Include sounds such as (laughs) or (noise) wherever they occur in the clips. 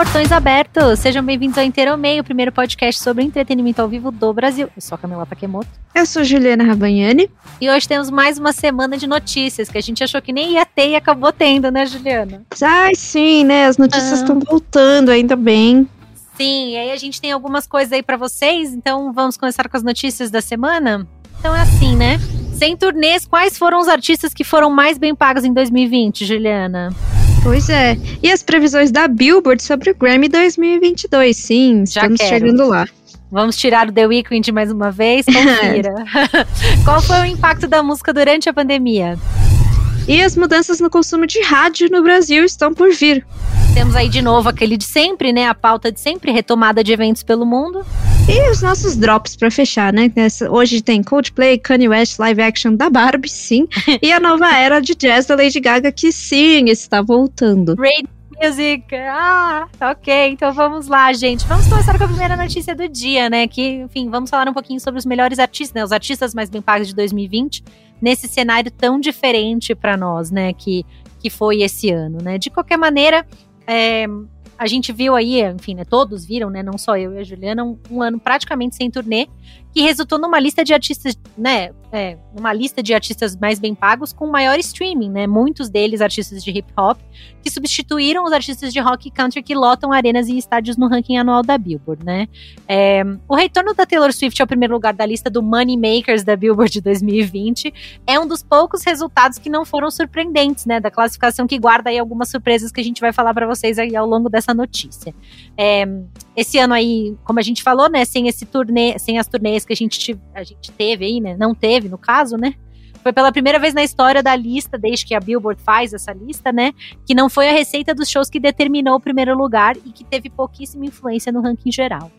portões abertos. Sejam bem-vindos ao Inteiro Meio, o primeiro podcast sobre entretenimento ao vivo do Brasil. Eu sou a Camila Takemoto. Eu sou Juliana Rabagnani. E hoje temos mais uma semana de notícias que a gente achou que nem ia ter e acabou tendo, né, Juliana? Ai, sim, né? As notícias estão ah. voltando, ainda bem. Sim, e aí a gente tem algumas coisas aí para vocês, então vamos começar com as notícias da semana? Então é assim, né? Sem turnês, quais foram os artistas que foram mais bem pagos em 2020, Juliana? Pois é. E as previsões da Billboard sobre o Grammy 2022? Sim, Já estamos quero. chegando lá. Vamos tirar o The Weeknd mais uma vez? (laughs) Confira. (laughs) Qual foi o impacto da música durante a pandemia? E as mudanças no consumo de rádio no Brasil estão por vir. Temos aí de novo aquele de sempre, né? A pauta de sempre, retomada de eventos pelo mundo. E os nossos drops para fechar, né? Hoje tem Coldplay, Kanye West, live action da Barbie, sim. (laughs) e a nova era de jazz da Lady Gaga, que sim, está voltando. Radio Music. Ah, ok. Então vamos lá, gente. Vamos começar com a primeira notícia do dia, né? Que, enfim, vamos falar um pouquinho sobre os melhores artistas, né? Os artistas mais bem pagos de 2020 nesse cenário tão diferente para nós, né? Que, que foi esse ano, né? De qualquer maneira, é, a gente viu aí, enfim, né, todos viram, né, não só eu e a Juliana, um, um ano praticamente sem turnê, que resultou numa lista de artistas, né, é, uma lista de artistas mais bem pagos com maior streaming, né? Muitos deles artistas de hip hop, que substituíram os artistas de rock e country que lotam arenas e estádios no ranking anual da Billboard, né? É, o retorno da Taylor Swift ao primeiro lugar da lista do Money Makers da Billboard de 2020 é um dos poucos resultados que não foram surpreendentes, né? Da classificação que guarda aí algumas surpresas que a gente vai falar para vocês aí ao longo dessa notícia. É, esse ano aí, como a gente falou, né? Sem esse turnê, sem as turnês que a gente, a gente teve aí, né? Não teve no caso, né? Foi pela primeira vez na história da lista, desde que a Billboard faz essa lista, né? Que não foi a receita dos shows que determinou o primeiro lugar e que teve pouquíssima influência no ranking geral.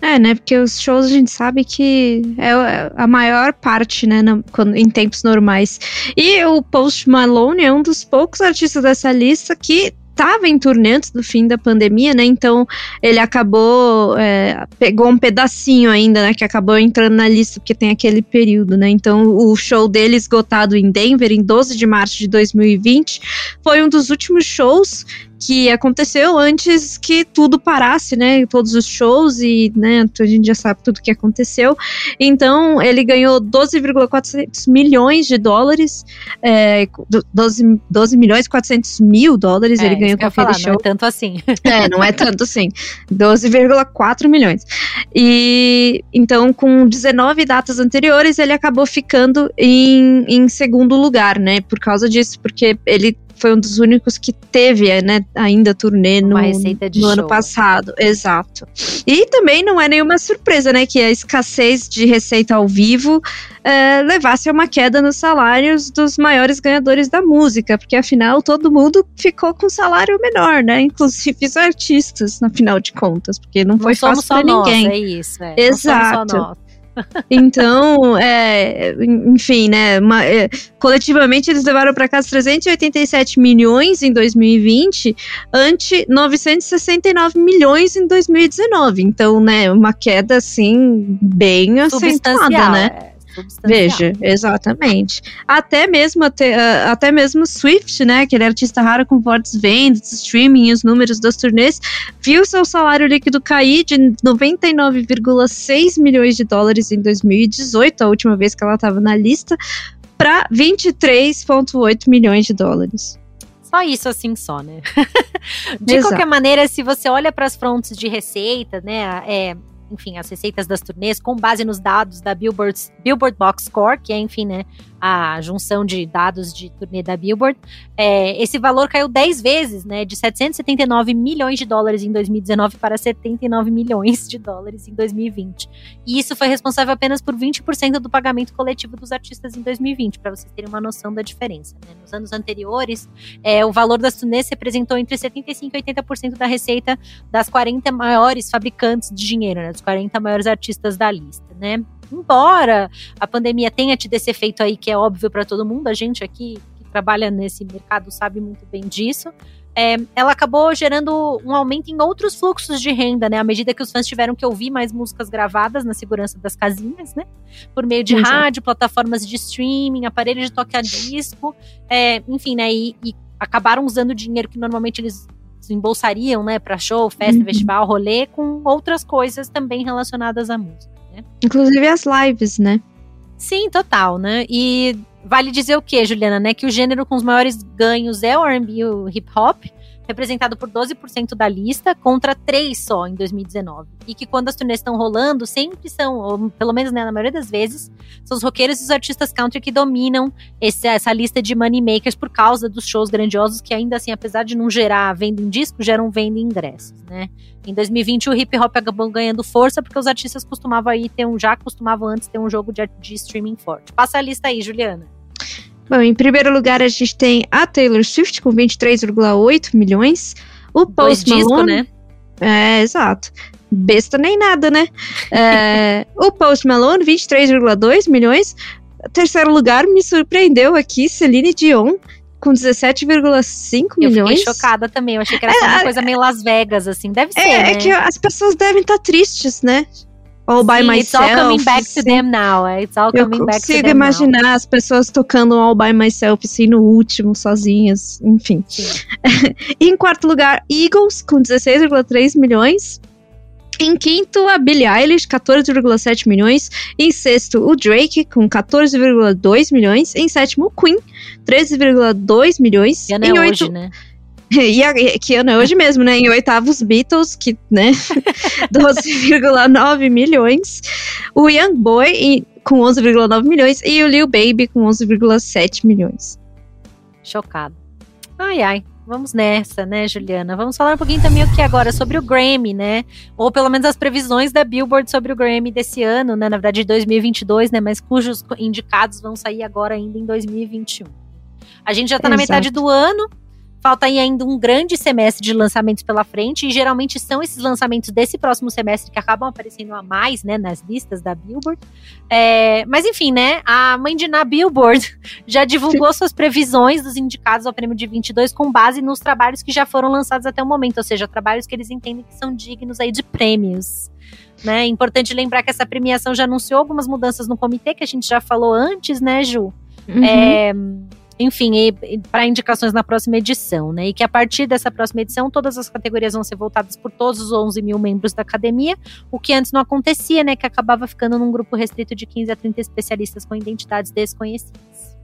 É, né? Porque os shows a gente sabe que é a maior parte, né? No, quando, em tempos normais. E o Post Malone é um dos poucos artistas dessa lista que estava em turnê antes do fim da pandemia, né? Então ele acabou é, pegou um pedacinho ainda, né? Que acabou entrando na lista porque tem aquele período, né? Então o show dele esgotado em Denver em 12 de março de 2020 foi um dos últimos shows que aconteceu antes que tudo parasse, né? Todos os shows e, né, a gente já sabe tudo que aconteceu. Então, ele ganhou 12,400 milhões de dólares, é, 12, 12 milhões e 400 mil dólares é, ele ganhou com aquele falar, show. Não é tanto assim. (laughs) É, não é tanto assim. 12,4 milhões. E, então, com 19 datas anteriores, ele acabou ficando em, em segundo lugar, né? Por causa disso, porque ele foi um dos únicos que teve, né, ainda turnê no, no ano passado. Exato. E também não é nenhuma surpresa, né, que a escassez de receita ao vivo é, levasse a uma queda nos salários dos maiores ganhadores da música, porque afinal todo mundo ficou com salário menor, né, inclusive os artistas, no final de contas, porque não, não foi fácil para ninguém. é isso, é. Exato. Então, é, enfim, né? Uma, é, coletivamente eles levaram para casa 387 milhões em 2020, ante 969 milhões em 2019. Então, né, uma queda assim bem acentuada, né? Veja, exatamente. Até mesmo, até, uh, até mesmo Swift, né, aquele artista raro com fortes vendas, streaming e os números das turnês, viu seu salário líquido cair de 99,6 milhões de dólares em 2018, a última vez que ela estava na lista, para 23,8 milhões de dólares. Só isso assim só, né? (laughs) de Exato. qualquer maneira, se você olha para as frontes de receita, né, é, enfim, as receitas das turnês com base nos dados da Billboard, Billboard Box Score, que é, enfim, né, a junção de dados de turnê da Billboard, é, esse valor caiu 10 vezes, né, de 779 milhões de dólares em 2019 para 79 milhões de dólares em 2020. E isso foi responsável apenas por 20% do pagamento coletivo dos artistas em 2020, para vocês terem uma noção da diferença. Né? Nos anos anteriores, é, o valor das turnês representou entre 75% e 80% da receita das 40 maiores fabricantes de dinheiro, né, dos 40 maiores artistas da lista, né? Embora a pandemia tenha tido esse efeito aí que é óbvio para todo mundo, a gente aqui que trabalha nesse mercado sabe muito bem disso. É, ela acabou gerando um aumento em outros fluxos de renda, né? À medida que os fãs tiveram que ouvir mais músicas gravadas na segurança das casinhas, né? Por meio de Exato. rádio, plataformas de streaming, aparelhos de toque a disco, é, enfim, né? E, e acabaram usando o dinheiro que normalmente eles desembolsariam, né, para show, festa, uhum. festival, rolê, com outras coisas também relacionadas à música. Né? Inclusive as lives, né? Sim, total, né? E vale dizer o que, Juliana, né? Que o gênero com os maiores ganhos é o R&B e o hip hop, representado por 12% da lista, contra 3 só em 2019. E que quando as turnês estão rolando, sempre são, ou pelo menos né, na maioria das vezes, são os roqueiros e os artistas country que dominam esse, essa lista de money makers por causa dos shows grandiosos que ainda assim, apesar de não gerar venda em disco, geram venda em ingressos, né? Em 2020 o hip hop acabou ganhando força porque os artistas costumavam aí ter um, já costumavam antes ter um jogo de, de streaming forte. Passa a lista aí, Juliana. Bom, em primeiro lugar a gente tem a Taylor Swift com 23,8 milhões. O Post Dois Malone, disco, né? É, exato. Besta nem nada, né? é, o Post Malone, 23,2 milhões. Terceiro lugar, me surpreendeu aqui, Celine Dion, com 17,5 milhões. Eu fiquei chocada também. Eu achei que era é, só uma coisa meio Las Vegas, assim. Deve é, ser. É, né? é que as pessoas devem estar tá tristes, né? All by Sim, myself. It's all coming back to them now. It's all coming eu back to them consigo imaginar as pessoas tocando All by myself, assim, no último, sozinhas, enfim. (laughs) em quarto lugar, Eagles, com 16,3 milhões. Em quinto, a Billie Eilish, 14,7 milhões. Em sexto, o Drake, com 14,2 milhões. Em sétimo, o Queen, 13,2 milhões. E em é oito, hoje, né? (laughs) E a, que ano é hoje mesmo, né? Em oitavos, Beatles, que, né? (laughs) 12,9 milhões. O Young Boy com 11,9 milhões. E o Lil Baby com 11,7 milhões. Chocado. Ai, ai. Vamos nessa, né, Juliana? Vamos falar um pouquinho também o que agora sobre o Grammy, né? Ou pelo menos as previsões da Billboard sobre o Grammy desse ano, né? Na verdade, de 2022, né? Mas cujos indicados vão sair agora ainda em 2021. A gente já tá Exato. na metade do ano, Falta aí ainda um grande semestre de lançamentos pela frente, e geralmente são esses lançamentos desse próximo semestre que acabam aparecendo a mais, né, nas listas da Billboard. É, mas enfim, né, a mãe de na Billboard (laughs) já divulgou suas previsões dos indicados ao prêmio de 22 com base nos trabalhos que já foram lançados até o momento, ou seja, trabalhos que eles entendem que são dignos aí de prêmios. Né? É importante lembrar que essa premiação já anunciou algumas mudanças no comitê, que a gente já falou antes, né, Ju? Uhum. É, enfim, para indicações na próxima edição, né? E que a partir dessa próxima edição, todas as categorias vão ser voltadas por todos os 11 mil membros da academia, o que antes não acontecia, né? Que acabava ficando num grupo restrito de 15 a 30 especialistas com identidades desconhecidas.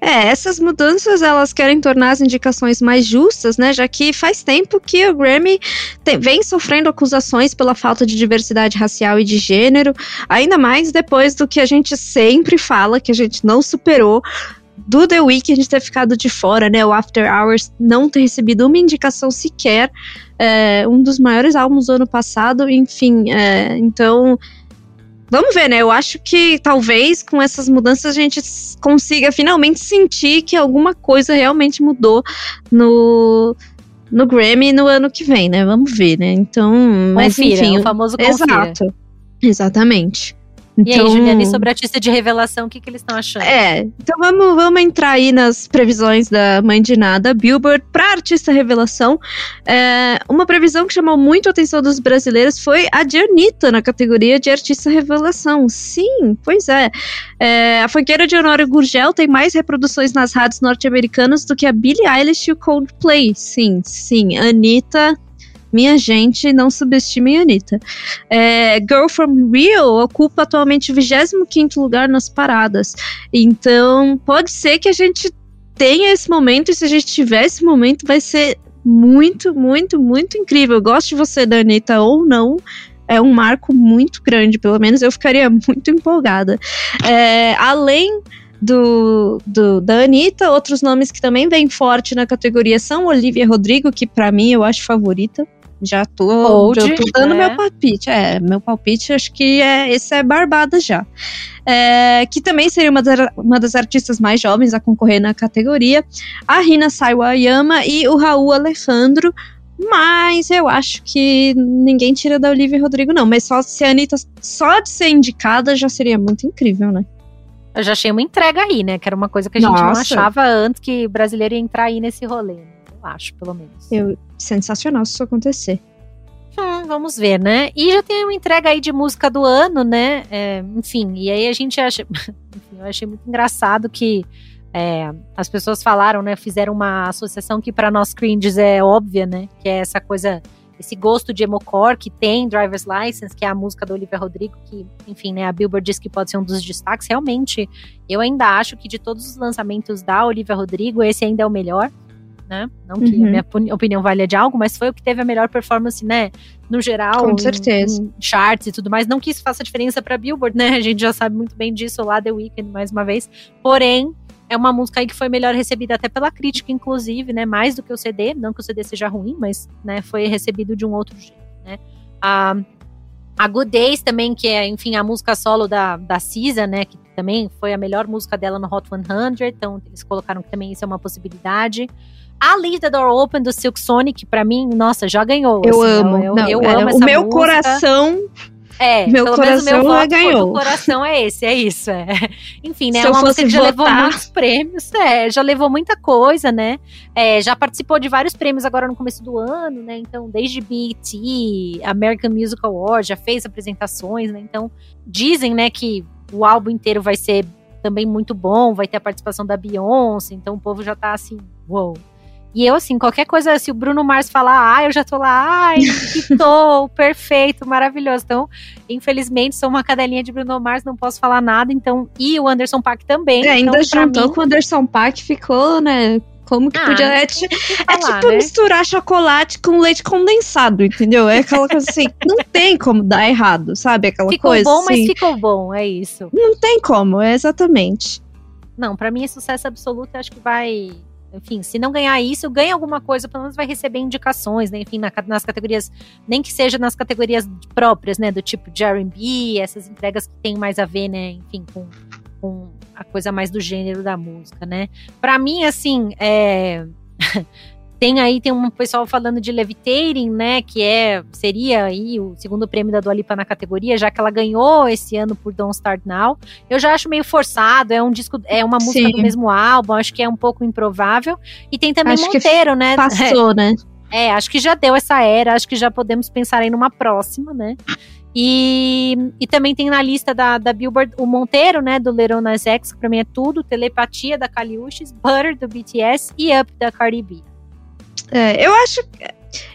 É, essas mudanças elas querem tornar as indicações mais justas, né? Já que faz tempo que o Grammy tem, vem sofrendo acusações pela falta de diversidade racial e de gênero, ainda mais depois do que a gente sempre fala, que a gente não superou do The Week a gente ter ficado de fora, né? O After Hours não ter recebido uma indicação sequer. É, um dos maiores álbuns do ano passado, enfim. É, então, vamos ver, né? Eu acho que talvez com essas mudanças a gente consiga finalmente sentir que alguma coisa realmente mudou no, no Grammy no ano que vem, né? Vamos ver, né? Então, mas confira, enfim. o famoso confira. Exato. Exatamente. Então, e aí, Juliana, e sobre a artista de revelação, o que, que eles estão achando? É, então vamos, vamos entrar aí nas previsões da Mãe de Nada, Billboard, para artista revelação. É, uma previsão que chamou muito a atenção dos brasileiros foi a de Anitta, na categoria de artista revelação. Sim, pois é. é a funkeira de Honório Gurgel tem mais reproduções nas rádios norte-americanas do que a Billie Eilish e o Coldplay. Sim, sim, Anitta minha gente, não subestimem a Anitta. É, Girl from Rio ocupa atualmente o 25 lugar nas paradas. Então, pode ser que a gente tenha esse momento, e se a gente tiver esse momento, vai ser muito, muito, muito incrível. Goste você da Anitta ou não, é um marco muito grande, pelo menos eu ficaria (laughs) muito empolgada. É, além do, do, da Anitta, outros nomes que também vêm forte na categoria são Olivia Rodrigo, que para mim eu acho favorita. Já tô, Old, já tô dando é. meu palpite. É, meu palpite acho que é, esse é Barbada já. É, que também seria uma, das, uma das artistas mais jovens a concorrer na categoria. A Rina Sawayama e o Raul Alejandro. Mas eu acho que ninguém tira da Olivia Rodrigo, não. Mas só se a Anitta só de ser indicada já seria muito incrível, né? Eu já achei uma entrega aí, né? Que era uma coisa que a gente Nossa. não achava antes que brasileiro ia entrar aí nesse rolê. Eu acho, pelo menos. Eu, sensacional se isso acontecer. Hum, vamos ver, né? E já tem uma entrega aí de música do ano, né? É, enfim, e aí a gente acha. (laughs) enfim, eu achei muito engraçado que É, as pessoas falaram, né? Fizeram uma associação que para nós cringes é óbvia, né? Que é essa coisa, esse gosto de emocore que tem Driver's License, que é a música do Olivia Rodrigo, que, enfim, né? A Billboard diz que pode ser um dos destaques. Realmente, eu ainda acho que de todos os lançamentos da Olivia Rodrigo, esse ainda é o melhor. Né? Não que uhum. a minha opinião valha de algo, mas foi o que teve a melhor performance, né? No geral, com certeza. Em, em charts e tudo mais. Não que isso faça diferença para Billboard, né? (laughs) A gente já sabe muito bem disso lá The Weeknd mais uma vez. Porém, é uma música aí que foi melhor recebida até pela crítica, inclusive, né? Mais do que o CD. Não que o CD seja ruim, mas né, foi recebido de um outro jeito, né? A, a Good Days também, que é, enfim, a música solo da, da Cisa, né? Que também foi a melhor música dela no Hot 100. Então, eles colocaram que também isso é uma possibilidade. A Leave the Door Open do Silk Sonic, pra mim, nossa, já ganhou. Eu assim, amo. Eu, eu, eu amo essa O meu música. coração é, meu pelo coração menos o meu voto ganhou. O coração é esse, é isso. É. (laughs) Enfim, né? Se é uma música que já levou muitos prêmios, é, já levou muita coisa, né? É, já participou de vários prêmios agora no começo do ano, né? Então, desde BET, American Music Awards, já fez apresentações, né? Então, dizem, né, que o álbum inteiro vai ser também muito bom, vai ter a participação da Beyoncé, então o povo já tá assim, uou. Wow, e eu, assim, qualquer coisa, se o Bruno Mars falar, ah, eu já tô lá, ai, (laughs) que tô, perfeito, maravilhoso. Então, infelizmente, sou uma cadelinha de Bruno Mars, não posso falar nada, então, e o Anderson Paak também. É, ainda então, juntou mim... com o Anderson Paak, ficou, né, como que ah, podia. É, é falar, é tipo né? misturar chocolate com leite condensado, entendeu? É aquela coisa assim, (laughs) não tem como dar errado, sabe? Aquela ficou coisa. Ficou bom, assim, mas ficou bom, é isso. Não tem como, é exatamente. Não, para mim é sucesso absoluto, acho que vai enfim, se não ganhar isso, ganha alguma coisa, pelo menos vai receber indicações, né? Enfim, na, nas categorias, nem que seja nas categorias próprias, né? Do tipo de R&B, essas entregas que tem mais a ver, né? Enfim, com, com a coisa mais do gênero da música, né? Para mim, assim, é... (laughs) Tem aí, tem um pessoal falando de Levitating, né? Que é, seria aí o segundo prêmio da Dua Lipa na categoria, já que ela ganhou esse ano por Don't Start Now. Eu já acho meio forçado, é um disco, é uma música Sim. do mesmo álbum, acho que é um pouco improvável. E tem também acho Monteiro, né? Passou, (laughs) é, né? É, acho que já deu essa era, acho que já podemos pensar em numa próxima, né? E, e também tem na lista da, da Billboard o Monteiro, né, do Little Nas X, que pra mim é tudo, Telepatia da Kaliushis, Butter do BTS e Up da Cardi B. É, eu acho.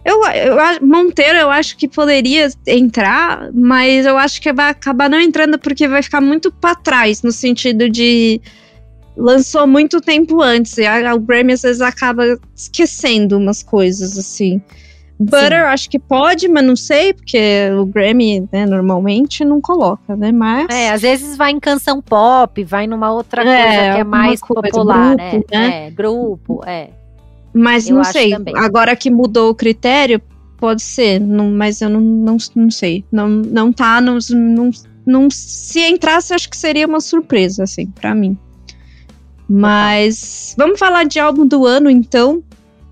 Eu, eu, Monteiro, eu acho que poderia entrar, mas eu acho que vai acabar não entrando porque vai ficar muito para trás, no sentido de. Lançou muito tempo antes, e a, a Grammy às vezes acaba esquecendo umas coisas, assim. Butter, Sim. acho que pode, mas não sei, porque o Grammy, né, normalmente não coloca, né? Mas. É, às vezes vai em canção pop, vai numa outra é, coisa que é mais coisa, popular, grupo, né? né? É, grupo, é. Mas eu não sei. Também. Agora que mudou o critério, pode ser. Não, mas eu não, não, não sei. Não, não tá nos. Não, não, se entrasse, acho que seria uma surpresa, assim, para mim. Mas vamos falar de álbum do ano, então.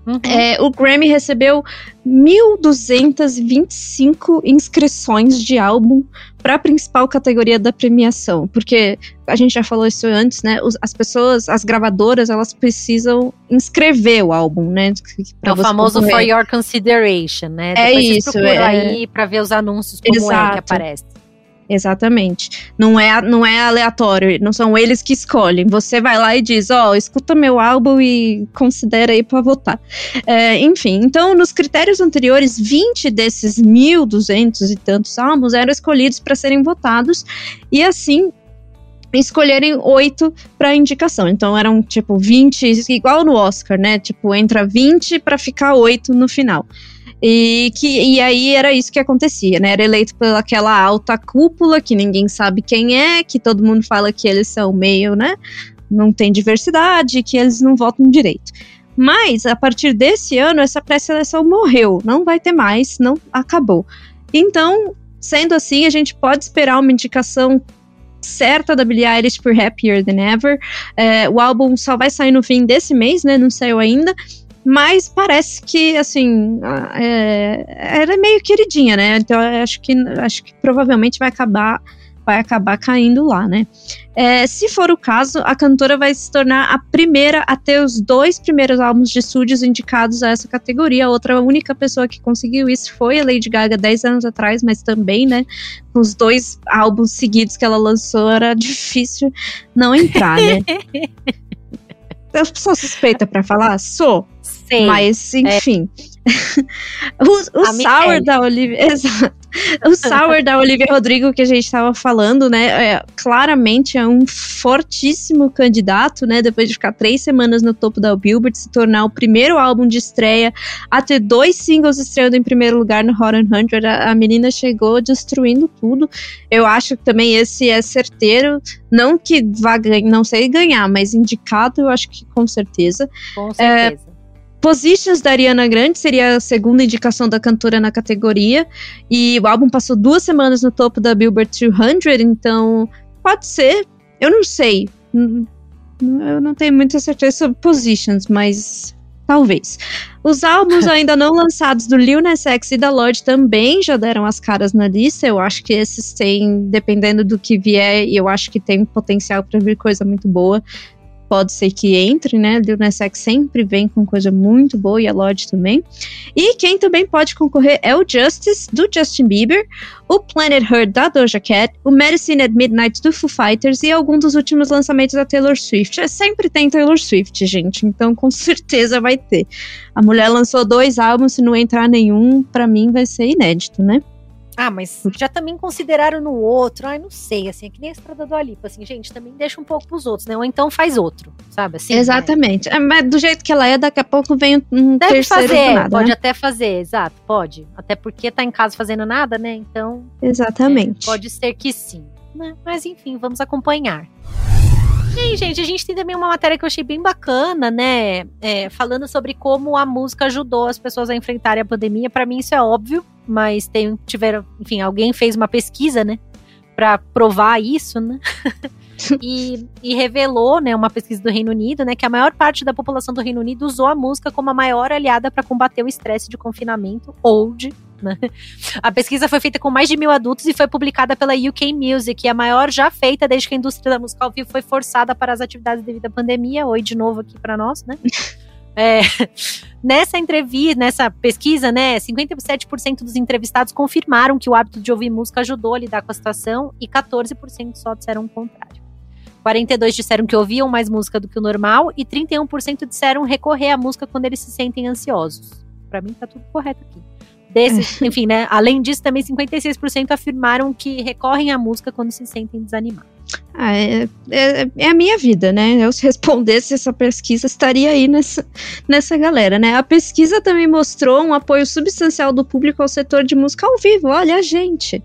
Uhum. É, o Grammy recebeu 1.225 inscrições de álbum para a principal categoria da premiação, porque a gente já falou isso antes, né? as pessoas, as gravadoras, elas precisam inscrever o álbum, né? É o famoso concorrer. for your consideration, né? É Depois isso. É... aí para ver os anúncios como Exato. é que aparece. Exatamente. Não é, não é aleatório, não são eles que escolhem. Você vai lá e diz: Ó, oh, escuta meu álbum e considera aí para votar. É, enfim, então nos critérios anteriores, 20 desses 1.200 e tantos álbuns eram escolhidos para serem votados, e assim escolherem oito para indicação. Então eram tipo 20, igual no Oscar, né? Tipo, entra 20 para ficar oito no final. E, que, e aí era isso que acontecia, né? Era eleito pelaquela alta cúpula, que ninguém sabe quem é, que todo mundo fala que eles são meio, né? Não tem diversidade, que eles não votam direito. Mas, a partir desse ano, essa pré-seleção morreu. Não vai ter mais, não acabou. Então, sendo assim, a gente pode esperar uma indicação certa da Billie Eilish por Happier Than Ever. É, o álbum só vai sair no fim desse mês, né? Não saiu ainda. Mas parece que, assim, é, era meio queridinha, né? Então acho que, acho que provavelmente vai acabar vai acabar caindo lá, né? É, se for o caso, a cantora vai se tornar a primeira a ter os dois primeiros álbuns de estúdios indicados a essa categoria. A outra única pessoa que conseguiu isso foi a Lady Gaga 10 anos atrás, mas também, né, com os dois álbuns seguidos que ela lançou, era difícil não entrar, né? (laughs) eu sou suspeita para falar? Sou. Sei. Mas, enfim. É. (laughs) o o sour da Olivia. (laughs) Exato. O sour da Olivia Rodrigo que a gente estava falando, né? É, claramente é um fortíssimo candidato, né? Depois de ficar três semanas no topo da Billboard, se tornar o primeiro álbum de estreia a ter dois singles estreando em primeiro lugar no Hot 100. A, a menina chegou destruindo tudo. Eu acho que também esse é certeiro. Não que vá ganhar, não sei ganhar, mas indicado eu acho que com certeza. Com certeza. É, Positions da Ariana Grande seria a segunda indicação da cantora na categoria. E o álbum passou duas semanas no topo da Billboard 200, então pode ser. Eu não sei. Eu não tenho muita certeza sobre Positions, mas talvez. Os álbuns (laughs) ainda não lançados do Lil Nas X e da Lorde também já deram as caras na lista. Eu acho que esses têm, dependendo do que vier, eu acho que tem potencial para vir coisa muito boa pode ser que entre, né? Lil Nas X sempre vem com coisa muito boa e a Lorde também. E quem também pode concorrer é o Justice, do Justin Bieber, o Planet Her, da Doja Cat, o Medicine at Midnight, do Foo Fighters e algum dos últimos lançamentos da Taylor Swift. É, sempre tem Taylor Swift, gente, então com (laughs) certeza vai ter. A mulher lançou dois álbuns, se não entrar nenhum, para mim vai ser inédito, né? Ah, mas já também consideraram no outro. Ai, não sei, assim, é que nem a estrada do Alipa, assim, gente, também deixa um pouco pros outros, né? Ou então faz outro, sabe? Assim, Exatamente. É, mas do jeito que ela é, daqui a pouco vem um Deve terceiro fazer, nada, pode né? até fazer, exato, pode. Até porque tá em casa fazendo nada, né? Então, Exatamente. é, pode ser que sim. Né? Mas enfim, vamos acompanhar. E aí, gente, a gente tem também uma matéria que eu achei bem bacana, né? É, falando sobre como a música ajudou as pessoas a enfrentarem a pandemia. Para mim, isso é óbvio, mas tem, tiveram, enfim, alguém fez uma pesquisa, né? Pra provar isso, né? (laughs) e, e revelou, né, uma pesquisa do Reino Unido, né, que a maior parte da população do Reino Unido usou a música como a maior aliada para combater o estresse de confinamento, old, né? A pesquisa foi feita com mais de mil adultos e foi publicada pela UK Music, a maior já feita desde que a indústria da música ao vivo foi forçada para as atividades devido à pandemia. Oi de novo aqui para nós, né? (laughs) É, nessa entrevista, nessa pesquisa, né, 57% dos entrevistados confirmaram que o hábito de ouvir música ajudou a lidar com a situação e 14% só disseram o contrário. 42 disseram que ouviam mais música do que o normal e 31% disseram recorrer à música quando eles se sentem ansiosos. Para mim tá tudo correto aqui. Desses, (laughs) enfim, né? Além disso, também 56% afirmaram que recorrem à música quando se sentem desanimados. Ah, é, é, é a minha vida, né? Eu se respondesse essa pesquisa, estaria aí nessa, nessa galera, né? A pesquisa também mostrou um apoio substancial do público ao setor de música ao vivo. Olha, gente.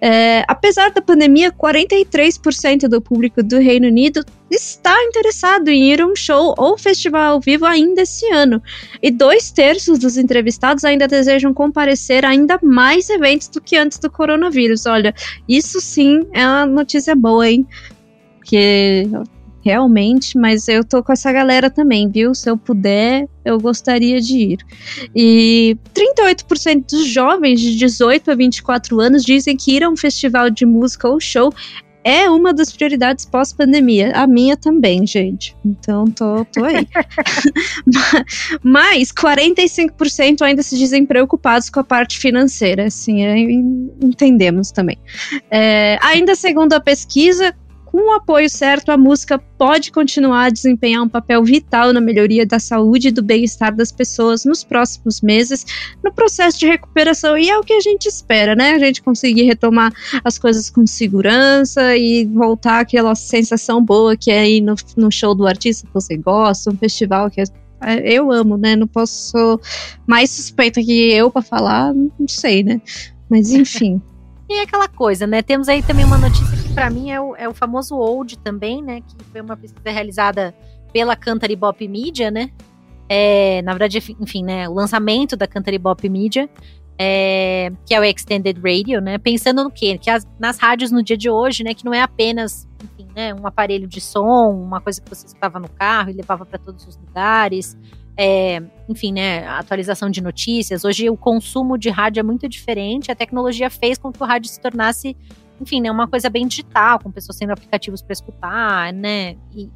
É, apesar da pandemia, 43% do público do Reino Unido está interessado em ir a um show ou festival ao vivo ainda esse ano. E dois terços dos entrevistados ainda desejam comparecer a ainda mais eventos do que antes do coronavírus. Olha, isso sim é uma notícia boa, hein? Porque realmente, mas eu tô com essa galera também, viu? Se eu puder, eu gostaria de ir. E 38% dos jovens de 18 a 24 anos dizem que ir a um festival de música ou show é uma das prioridades pós-pandemia. A minha também, gente. Então, tô, tô aí. (laughs) Mas 45% ainda se dizem preocupados com a parte financeira. Assim, é, entendemos também. É, ainda segundo a pesquisa, com o apoio certo, a música pode continuar a desempenhar um papel vital na melhoria da saúde e do bem-estar das pessoas nos próximos meses, no processo de recuperação. E é o que a gente espera, né? A gente conseguir retomar as coisas com segurança e voltar àquela sensação boa que é ir no, no show do artista que você gosta, um festival que é eu amo, né? Não posso mais suspeita que eu para falar, não sei, né? Mas enfim. (laughs) E é aquela coisa, né? Temos aí também uma notícia que para mim é o, é o famoso Old também, né? Que foi uma pesquisa realizada pela Cantar Bop Media, né? É, na verdade, enfim, né? O lançamento da Cantar Bop Media, é, que é o Extended Radio, né? Pensando no quê? Que as, nas rádios no dia de hoje, né? Que não é apenas, enfim, né? Um aparelho de som, uma coisa que você escutava no carro e levava para todos os lugares é, enfim, né, atualização de notícias. Hoje o consumo de rádio é muito diferente. A tecnologia fez com que o rádio se tornasse, enfim, né, uma coisa bem digital, com pessoas tendo aplicativos para escutar, né? E,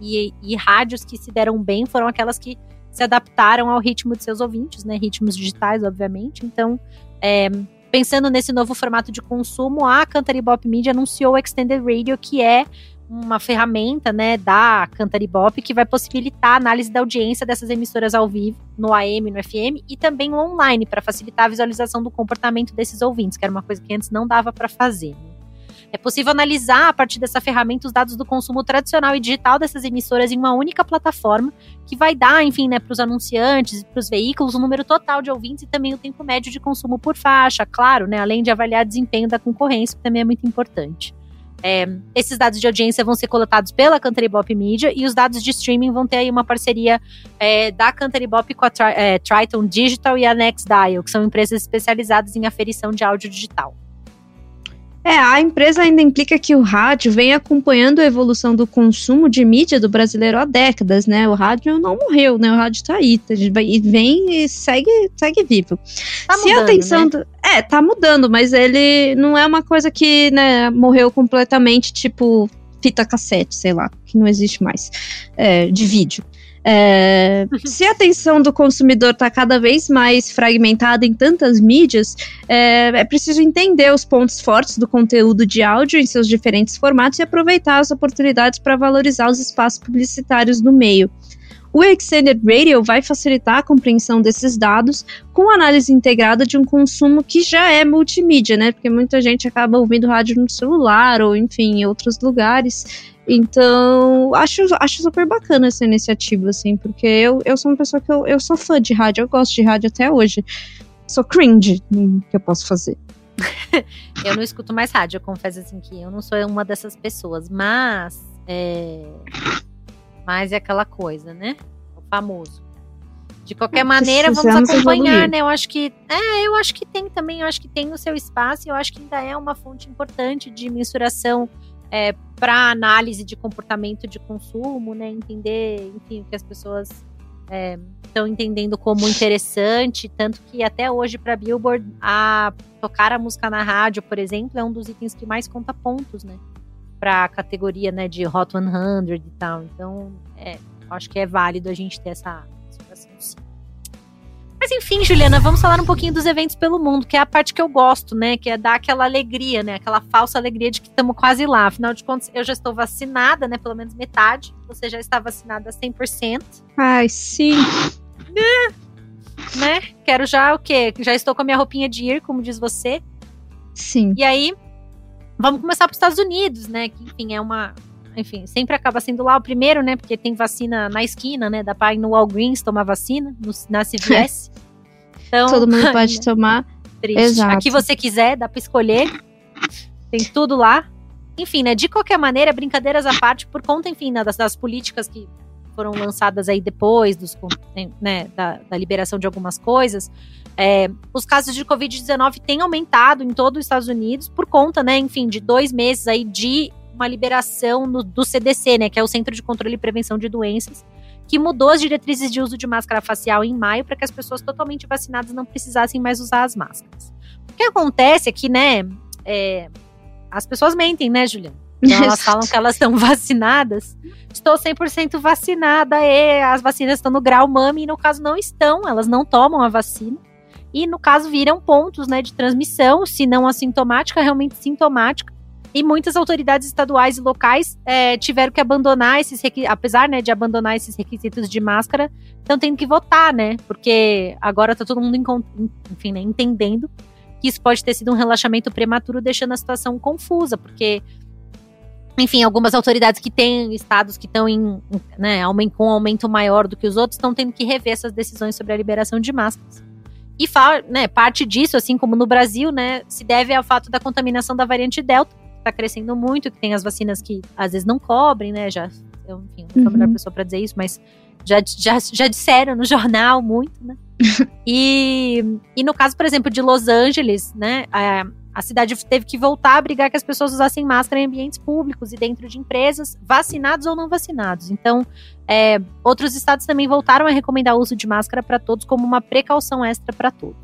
e, e, rádios que se deram bem foram aquelas que se adaptaram ao ritmo de seus ouvintes, né? Ritmos digitais, obviamente. Então, é, pensando nesse novo formato de consumo, a Cantaribop Media anunciou o Extended Radio, que é uma ferramenta, né, da Cantaribop que vai possibilitar a análise da audiência dessas emissoras ao vivo, no AM, no FM e também online, para facilitar a visualização do comportamento desses ouvintes, que era uma coisa que antes não dava para fazer. Né? É possível analisar a partir dessa ferramenta os dados do consumo tradicional e digital dessas emissoras em uma única plataforma, que vai dar, enfim, né, para os anunciantes, para os veículos, o número total de ouvintes e também o tempo médio de consumo por faixa, claro, né, além de avaliar desempenho da concorrência, que também é muito importante. É, esses dados de audiência vão ser coletados pela Canteribop Media e os dados de streaming vão ter aí uma parceria é, da Canteribop com a Tri, é, Triton Digital e a NextDial, que são empresas especializadas em aferição de áudio digital. É, a empresa ainda implica que o rádio vem acompanhando a evolução do consumo de mídia do brasileiro há décadas, né? O rádio não morreu, né? O rádio tá aí, tá, e vem e segue, segue vivo. Tá Se mudando, a atenção né? do, é, tá mudando, mas ele não é uma coisa que, né, morreu completamente, tipo fita cassete, sei lá, que não existe mais, é, de vídeo. É, (laughs) se a atenção do consumidor está cada vez mais fragmentada em tantas mídias, é, é, preciso entender os pontos fortes do conteúdo de áudio em seus diferentes formatos e aproveitar as oportunidades para valorizar os espaços publicitários no meio. O Extended Radio vai facilitar a compreensão desses dados com análise integrada de um consumo que já é multimídia, né? Porque muita gente acaba ouvindo rádio no celular ou, enfim, em outros lugares. Então, acho, acho super bacana essa iniciativa, assim, porque eu, eu sou uma pessoa que eu, eu sou fã de rádio, eu gosto de rádio até hoje. Sou cringe no que eu posso fazer. (laughs) eu não escuto mais rádio, eu confesso assim que eu não sou uma dessas pessoas, mas é, mas é aquela coisa, né? O famoso. De qualquer maneira, (laughs) vamos acompanhar, né? Eu acho que. É, eu acho que tem também, eu acho que tem o seu espaço, eu acho que ainda é uma fonte importante de mensuração é, para análise de comportamento de consumo, né? Entender, enfim, o que as pessoas estão é, entendendo como interessante, tanto que até hoje para Billboard a tocar a música na rádio, por exemplo, é um dos itens que mais conta pontos, né? Para a categoria, né, de Hot 100 e tal. Então, é, acho que é válido a gente ter essa situação sim. Mas enfim, Juliana, vamos falar um pouquinho dos eventos pelo mundo, que é a parte que eu gosto, né? Que é dar aquela alegria, né? Aquela falsa alegria de que estamos quase lá. Afinal de contas, eu já estou vacinada, né? Pelo menos metade. Você já está vacinada 100%. Ai, sim. Né? né? Quero já o quê? Já estou com a minha roupinha de ir, como diz você. Sim. E aí, vamos começar para os Estados Unidos, né? Que, enfim, é uma, enfim, sempre acaba sendo lá o primeiro, né? Porque tem vacina na esquina, né? Dá pra ir no Walgreens tomar vacina, no, na CVS. (laughs) Então, Todo mundo pode né? (laughs) tomar. Triste. Exato. Aqui você quiser, dá pra escolher. Tem tudo lá. Enfim, né? De qualquer maneira, brincadeiras à parte, por conta, enfim, né, das, das políticas que foram lançadas aí depois dos, né, da, da, liberação de algumas coisas, é, os casos de Covid-19 têm aumentado em todo os Estados Unidos por conta, né, enfim, de dois meses aí de uma liberação no, do CDC, né, que é o Centro de Controle e Prevenção de Doenças, que mudou as diretrizes de uso de máscara facial em maio para que as pessoas totalmente vacinadas não precisassem mais usar as máscaras. O que acontece é que, né, é, as pessoas mentem, né, Juliana? Então elas (laughs) falam que elas estão vacinadas. Estou 100% vacinada e as vacinas estão no grau mami e no caso não estão, elas não tomam a vacina. E no caso viram pontos, né, de transmissão, se não assintomática, realmente sintomática e muitas autoridades estaduais e locais é, tiveram que abandonar esses requisitos, apesar né, de abandonar esses requisitos de máscara, estão tendo que votar, né? Porque agora está todo mundo, enfim, né, entendendo que isso pode ter sido um relaxamento prematuro, deixando a situação confusa, porque, enfim, algumas autoridades que têm estados que estão em, né, com um aumento maior do que os outros, estão tendo que rever essas decisões sobre a liberação de máscaras. E né, parte disso, assim como no Brasil, né, se deve ao fato da contaminação da variante Delta, está crescendo muito, que tem as vacinas que às vezes não cobrem, né? Já, eu, enfim, não sou a melhor uhum. pessoa para dizer isso, mas já, já, já disseram no (laughs) jornal muito, né? (laughs) e, e no caso, por exemplo, de Los Angeles, né? A, a cidade teve que voltar a brigar que as pessoas usassem máscara em ambientes públicos e dentro de empresas, vacinados ou não vacinados. Então, é, outros estados também voltaram a recomendar o uso de máscara para todos como uma precaução extra para todos.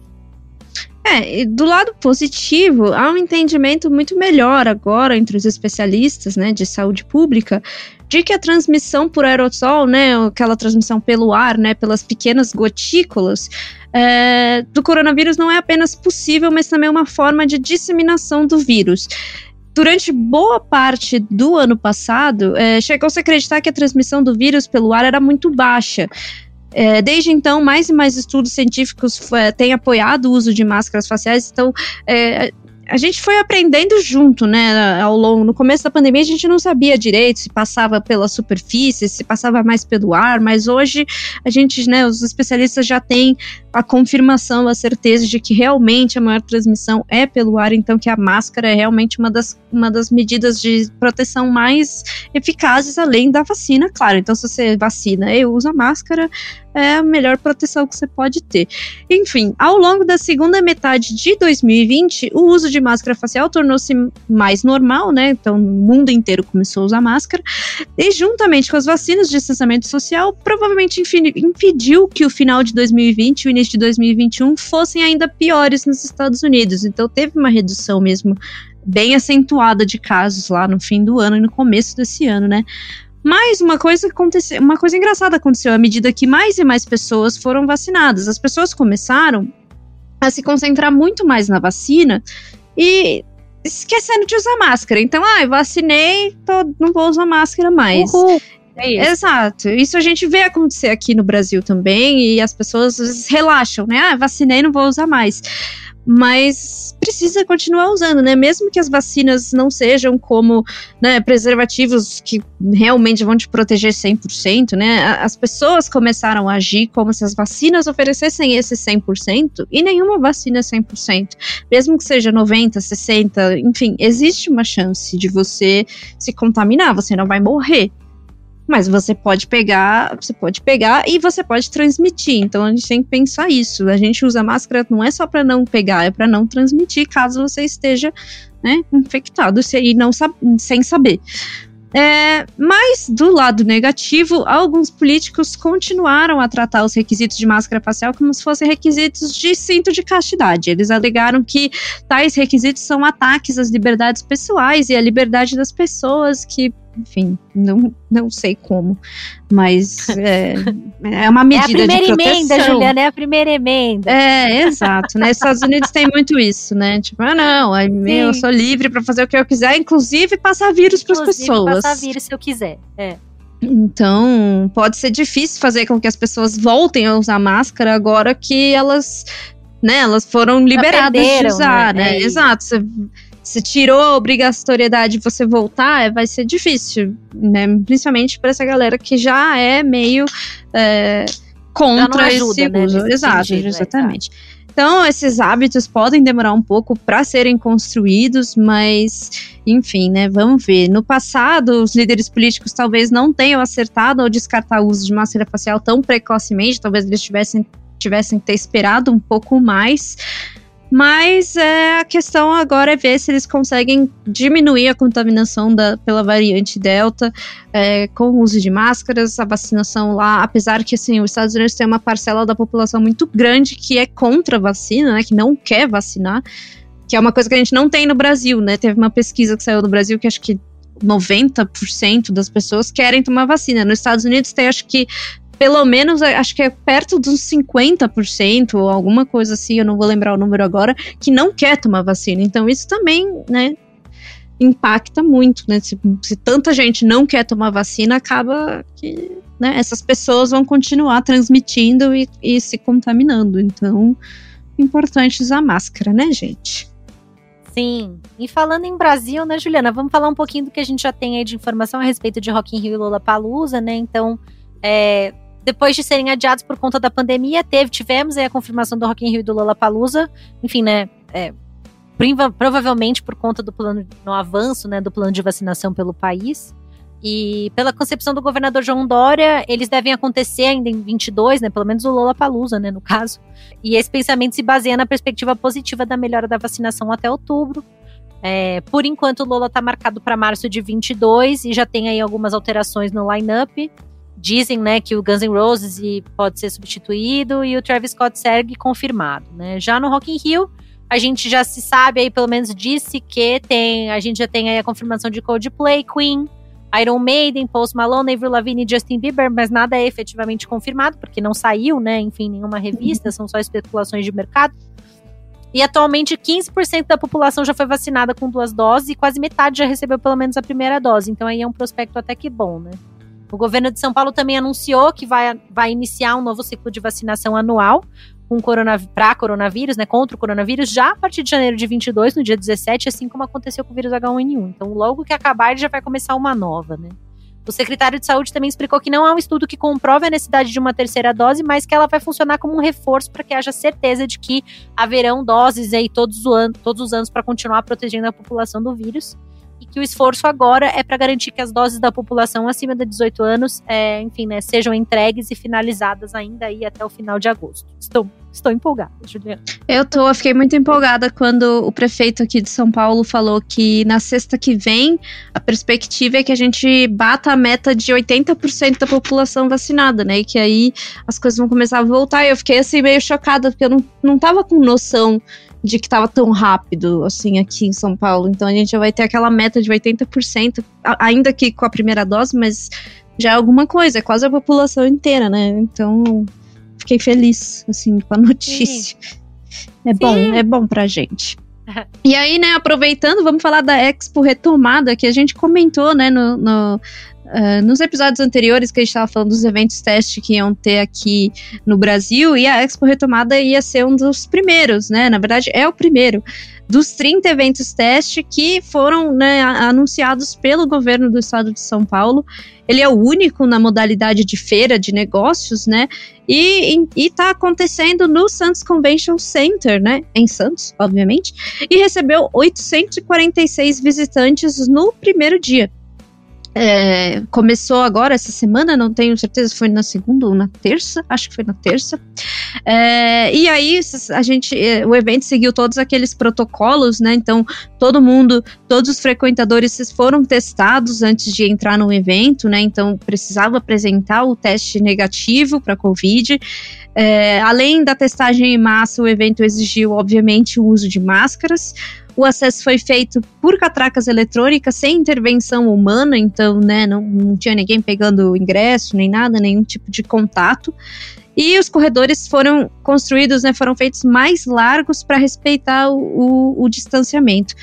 É, do lado positivo, há um entendimento muito melhor agora entre os especialistas né, de saúde pública de que a transmissão por aerossol, né, aquela transmissão pelo ar, né, pelas pequenas gotículas, é, do coronavírus não é apenas possível, mas também uma forma de disseminação do vírus. durante boa parte do ano passado, é, chegou-se a acreditar que a transmissão do vírus pelo ar era muito baixa. É, desde então, mais e mais estudos científicos é, têm apoiado o uso de máscaras faciais. Então, é, a gente foi aprendendo junto, né, ao longo. No começo da pandemia, a gente não sabia direito se passava pela superfície, se passava mais pelo ar, mas hoje a gente, né, os especialistas já têm a confirmação, a certeza de que realmente a maior transmissão é pelo ar, então que a máscara é realmente uma das, uma das medidas de proteção mais eficazes, além da vacina, claro. Então, se você vacina e usa máscara, é a melhor proteção que você pode ter. Enfim, ao longo da segunda metade de 2020, o uso de máscara facial tornou-se mais normal, né? Então, o mundo inteiro começou a usar máscara. E, juntamente com as vacinas de distanciamento social, provavelmente impediu que o final de 2020 e o início de 2021 fossem ainda piores nos Estados Unidos. Então, teve uma redução mesmo bem acentuada de casos lá no fim do ano e no começo desse ano, né? Mas uma coisa aconteceu, uma coisa engraçada aconteceu à medida que mais e mais pessoas foram vacinadas. As pessoas começaram a se concentrar muito mais na vacina e esquecendo de usar máscara. Então, ah, vacinei, tô, não vou usar máscara mais. Uhul. É isso. Exato. Isso a gente vê acontecer aqui no Brasil também, e as pessoas às vezes relaxam, né? Ah, vacinei, não vou usar mais mas precisa continuar usando, né? Mesmo que as vacinas não sejam como né, preservativos que realmente vão te proteger 100%, né? As pessoas começaram a agir como se as vacinas oferecessem esse 100% e nenhuma vacina é 100%. Mesmo que seja 90, 60, enfim, existe uma chance de você se contaminar, você não vai morrer, mas você pode pegar, você pode pegar e você pode transmitir. Então a gente tem que pensar isso. A gente usa máscara não é só para não pegar, é para não transmitir caso você esteja né, infectado e não sem saber. É, mas, do lado negativo, alguns políticos continuaram a tratar os requisitos de máscara facial como se fossem requisitos de cinto de castidade. Eles alegaram que tais requisitos são ataques às liberdades pessoais e à liberdade das pessoas que enfim, não, não sei como, mas é, é uma medida (laughs) é a primeira emenda, Juliana, é a primeira emenda. É, exato, né? Estados Unidos tem muito isso, né? Tipo, ah, não, eu sou livre para fazer o que eu quiser, inclusive passar vírus para as pessoas. passar vírus se eu quiser, é. Então, pode ser difícil fazer com que as pessoas voltem a usar máscara agora que elas, né, elas foram liberadas de usar, né? né? É Exato. Você se tirou a obrigatoriedade de você voltar, é, vai ser difícil, né? Principalmente para essa galera que já é meio é, contra ajuda, esse né, uso. Exato, sentido, exatamente. É, Então, esses hábitos podem demorar um pouco para serem construídos, mas, enfim, né? Vamos ver. No passado, os líderes políticos talvez não tenham acertado ao descartar o uso de máscara facial tão precocemente, talvez eles tivessem, tivessem ter esperado um pouco mais. Mas é, a questão agora é ver se eles conseguem diminuir a contaminação da, pela variante Delta é, com o uso de máscaras, a vacinação lá, apesar que assim, os Estados Unidos tem uma parcela da população muito grande que é contra a vacina, né, que não quer vacinar, que é uma coisa que a gente não tem no Brasil, né? Teve uma pesquisa que saiu no Brasil que acho que 90% das pessoas querem tomar vacina. Nos Estados Unidos tem acho que pelo menos, acho que é perto dos 50%, ou alguma coisa assim, eu não vou lembrar o número agora, que não quer tomar vacina. Então, isso também, né, impacta muito, né? Se, se tanta gente não quer tomar vacina, acaba que né, essas pessoas vão continuar transmitindo e, e se contaminando. Então, importante usar máscara, né, gente? Sim. E falando em Brasil, né, Juliana, vamos falar um pouquinho do que a gente já tem aí de informação a respeito de Rock in Rio e Lollapalooza, né? Então, é, depois de serem adiados por conta da pandemia, teve, tivemos a confirmação do Rock in Rio e do Lollapalooza, enfim, né, é, provavelmente por conta do plano, no avanço, né, do plano de vacinação pelo país. E pela concepção do governador João Dória, eles devem acontecer ainda em 22, né, pelo menos o Lollapalooza, né, no caso. E esse pensamento se baseia na perspectiva positiva da melhora da vacinação até outubro. É, por enquanto, o Lola está marcado para março de 22 e já tem aí algumas alterações no line-up dizem, né, que o Guns N' Roses pode ser substituído e o Travis Scott segue confirmado, né? Já no Rock in Rio, a gente já se sabe aí, pelo menos disse que tem, a gente já tem aí a confirmação de Coldplay, Queen, Iron Maiden, Post Malone, Avril Lavigne e Justin Bieber, mas nada é efetivamente confirmado, porque não saiu, né, enfim, nenhuma revista, são só especulações de mercado. E atualmente 15% da população já foi vacinada com duas doses e quase metade já recebeu pelo menos a primeira dose. Então aí é um prospecto até que bom, né? O governo de São Paulo também anunciou que vai, vai iniciar um novo ciclo de vacinação anual com para coronavírus, né, contra o coronavírus, já a partir de janeiro de 22, no dia 17, assim como aconteceu com o vírus H1N1. Então, logo que acabar, ele já vai começar uma nova, né? O secretário de Saúde também explicou que não há um estudo que comprove a necessidade de uma terceira dose, mas que ela vai funcionar como um reforço para que haja certeza de que haverão doses aí todos, o todos os anos para continuar protegendo a população do vírus e que o esforço agora é para garantir que as doses da população acima de 18 anos, é, enfim, né, sejam entregues e finalizadas ainda aí até o final de agosto. Estou, estou empolgada, Juliana. Eu tô, eu fiquei muito empolgada quando o prefeito aqui de São Paulo falou que na sexta que vem a perspectiva é que a gente bata a meta de 80% da população vacinada, né? E que aí as coisas vão começar a voltar. E eu fiquei assim meio chocada, porque eu não, não tava com noção de que estava tão rápido assim aqui em São Paulo. Então a gente já vai ter aquela meta de 80%, ainda que com a primeira dose, mas já é alguma coisa, é quase a população inteira, né? Então fiquei feliz assim com a (laughs) notícia. Sim. É Sim. bom, é bom pra gente. (laughs) E aí, né, aproveitando, vamos falar da Expo Retomada, que a gente comentou, né, no, no, Uh, nos episódios anteriores que a gente estava falando dos eventos teste que iam ter aqui no Brasil, e a Expo Retomada ia ser um dos primeiros, né? Na verdade, é o primeiro dos 30 eventos teste que foram né, anunciados pelo governo do estado de São Paulo. Ele é o único na modalidade de feira de negócios, né? E está acontecendo no Santos Convention Center, né? Em Santos, obviamente. E recebeu 846 visitantes no primeiro dia. É, começou agora essa semana, não tenho certeza foi na segunda ou na terça, acho que foi na terça. É, e aí a gente, é, o evento seguiu todos aqueles protocolos, né? Então todo mundo, todos os frequentadores foram testados antes de entrar no evento, né? Então precisava apresentar o teste negativo para COVID. É, além da testagem em massa, o evento exigiu, obviamente, o uso de máscaras. O acesso foi feito por catracas eletrônicas, sem intervenção humana, então, né, não, não tinha ninguém pegando ingresso, nem nada, nenhum tipo de contato. E os corredores foram construídos, né, foram feitos mais largos para respeitar o, o, o, distanciamento.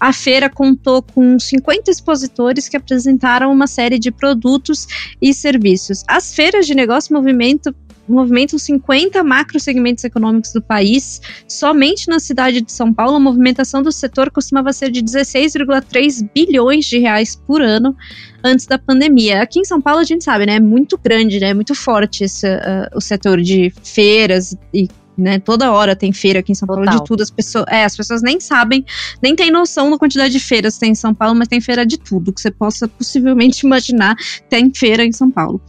A feira contou com 50 expositores que apresentaram uma série de produtos e serviços. As feiras de negócio movimento movimentam 50 macro segmentos econômicos do país. Somente na cidade de São Paulo, a movimentação do setor costumava ser de 16,3 bilhões de reais por ano antes da pandemia. Aqui em São Paulo a gente sabe, né, é muito grande, né, é muito forte esse, uh, o setor de feiras e né? Toda hora tem feira aqui em São Paulo Total. de tudo. As pessoas, é, as pessoas nem sabem, nem tem noção da quantidade de feiras que tem em São Paulo, mas tem feira de tudo que você possa possivelmente (laughs) imaginar tem feira em São Paulo.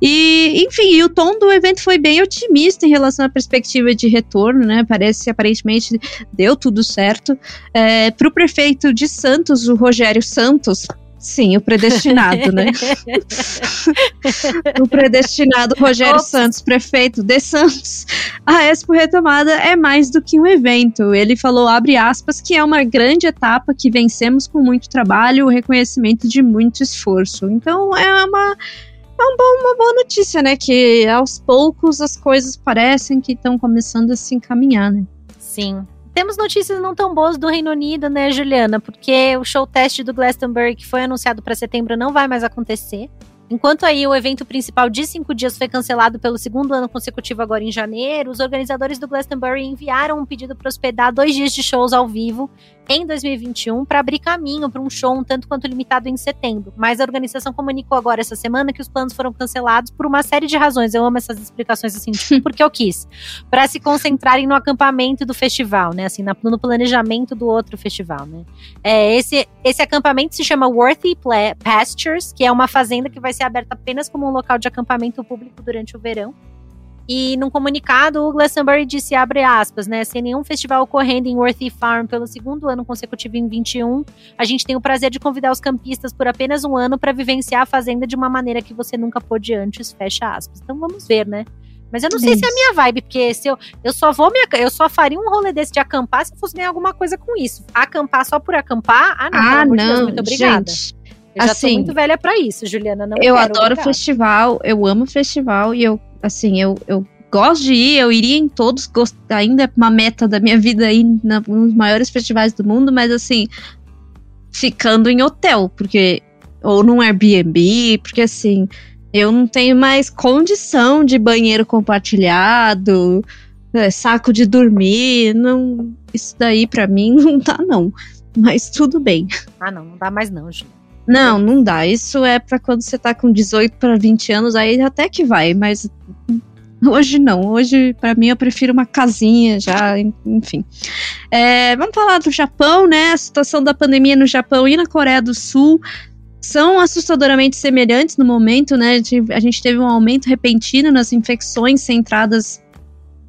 E, enfim, o tom do evento foi bem otimista em relação à perspectiva de retorno, né? Parece aparentemente deu tudo certo. É, Para o prefeito de Santos, o Rogério Santos, Sim, o predestinado, né? (laughs) o predestinado Rogério Ops. Santos, prefeito de Santos. A Expo Retomada é mais do que um evento. Ele falou, abre aspas, que é uma grande etapa que vencemos com muito trabalho, o reconhecimento de muito esforço. Então é uma é um bom, uma boa notícia, né? Que aos poucos as coisas parecem que estão começando a se encaminhar, né? Sim. Temos notícias não tão boas do Reino Unido, né, Juliana? Porque o show teste do Glastonbury, que foi anunciado para setembro, não vai mais acontecer. Enquanto aí o evento principal de cinco dias foi cancelado pelo segundo ano consecutivo agora em janeiro, os organizadores do Glastonbury enviaram um pedido para hospedar dois dias de shows ao vivo em 2021 para abrir caminho para um show um tanto quanto limitado em setembro. Mas a organização comunicou agora essa semana que os planos foram cancelados por uma série de razões. Eu amo essas explicações assim, tipo, (laughs) porque eu quis. Para se concentrarem no acampamento do festival, né? Assim, no planejamento do outro festival, né? É, esse, esse acampamento se chama Worthy Pastures, que é uma fazenda que vai ser aberta apenas como um local de acampamento público durante o verão. E num comunicado, o Glastonbury disse, abre aspas, né, sem nenhum festival ocorrendo em Worthy Farm pelo segundo ano consecutivo em 21, a gente tem o prazer de convidar os campistas por apenas um ano para vivenciar a fazenda de uma maneira que você nunca pôde antes, fecha aspas. Então vamos ver, né? Mas eu não sei Isso. se é a minha vibe, porque se eu, eu só vou me, eu só faria um rolê desse de acampar se eu fosse ganhar alguma coisa com isso. Acampar só por acampar? Ah, não, ah, não, Deus, muito obrigada. Gente. Eu assim, já assim, muito velha para isso, Juliana. Não eu adoro obrigada. festival, eu amo festival e eu assim, eu, eu gosto de ir, eu iria em todos, gost... ainda é uma meta da minha vida ir na, nos maiores festivais do mundo, mas assim, ficando em hotel, porque ou num Airbnb, porque assim, eu não tenho mais condição de banheiro compartilhado, é, saco de dormir, não, isso daí para mim (laughs) não dá não. Mas tudo bem. Ah, não, não dá mais não, Ju. Não, não dá. Isso é para quando você tá com 18 para 20 anos, aí até que vai, mas hoje não. Hoje, para mim, eu prefiro uma casinha já, enfim. É, vamos falar do Japão, né? A situação da pandemia no Japão e na Coreia do Sul são assustadoramente semelhantes no momento, né? A gente teve um aumento repentino nas infecções centradas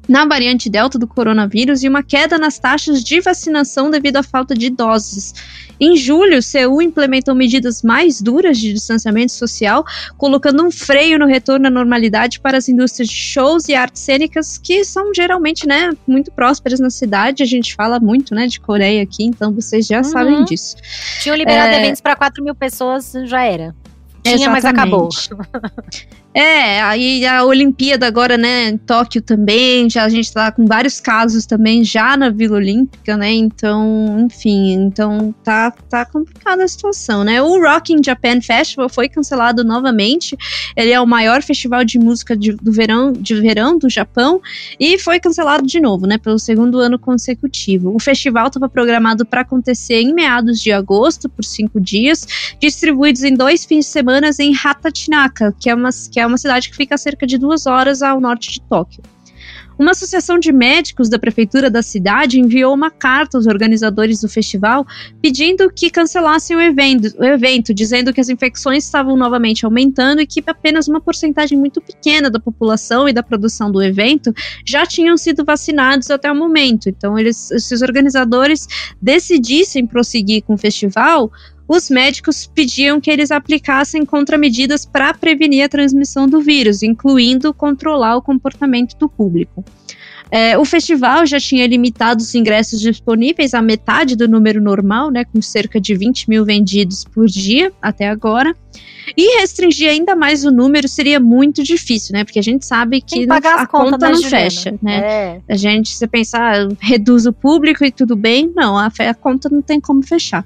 na variante Delta do coronavírus e uma queda nas taxas de vacinação devido à falta de doses. Em julho, Seul implementou medidas mais duras de distanciamento social, colocando um freio no retorno à normalidade para as indústrias de shows e artes cênicas, que são geralmente né, muito prósperas na cidade. A gente fala muito né, de Coreia aqui, então vocês já uhum. sabem disso. Tinham liberado é... eventos para 4 mil pessoas, já era. Tinha, Exatamente. mas acabou. É, aí a Olimpíada agora, né, em Tóquio também, já a gente tá com vários casos também já na Vila Olímpica, né, então, enfim, então tá, tá complicada a situação, né. O Rock in Japan Festival foi cancelado novamente, ele é o maior festival de música de, do verão, de verão do Japão, e foi cancelado de novo, né, pelo segundo ano consecutivo. O festival estava programado para acontecer em meados de agosto, por cinco dias, distribuídos em dois fins de semana em Hatatinaka, que é uma, que é uma cidade que fica a cerca de duas horas ao norte de Tóquio. Uma associação de médicos da prefeitura da cidade enviou uma carta aos organizadores do festival pedindo que cancelassem o evento, o evento, dizendo que as infecções estavam novamente aumentando e que apenas uma porcentagem muito pequena da população e da produção do evento já tinham sido vacinados até o momento. Então, eles, se os organizadores decidissem prosseguir com o festival, os médicos pediam que eles aplicassem contramedidas para prevenir a transmissão do vírus, incluindo controlar o comportamento do público. É, o festival já tinha limitado os ingressos disponíveis à metade do número normal, né, com cerca de 20 mil vendidos por dia até agora. E restringir ainda mais o número seria muito difícil, né? Porque a gente sabe que, que a conta, não fecha, né? É. A gente, se pensar, reduz o público e tudo bem, não, a, a conta não tem como fechar.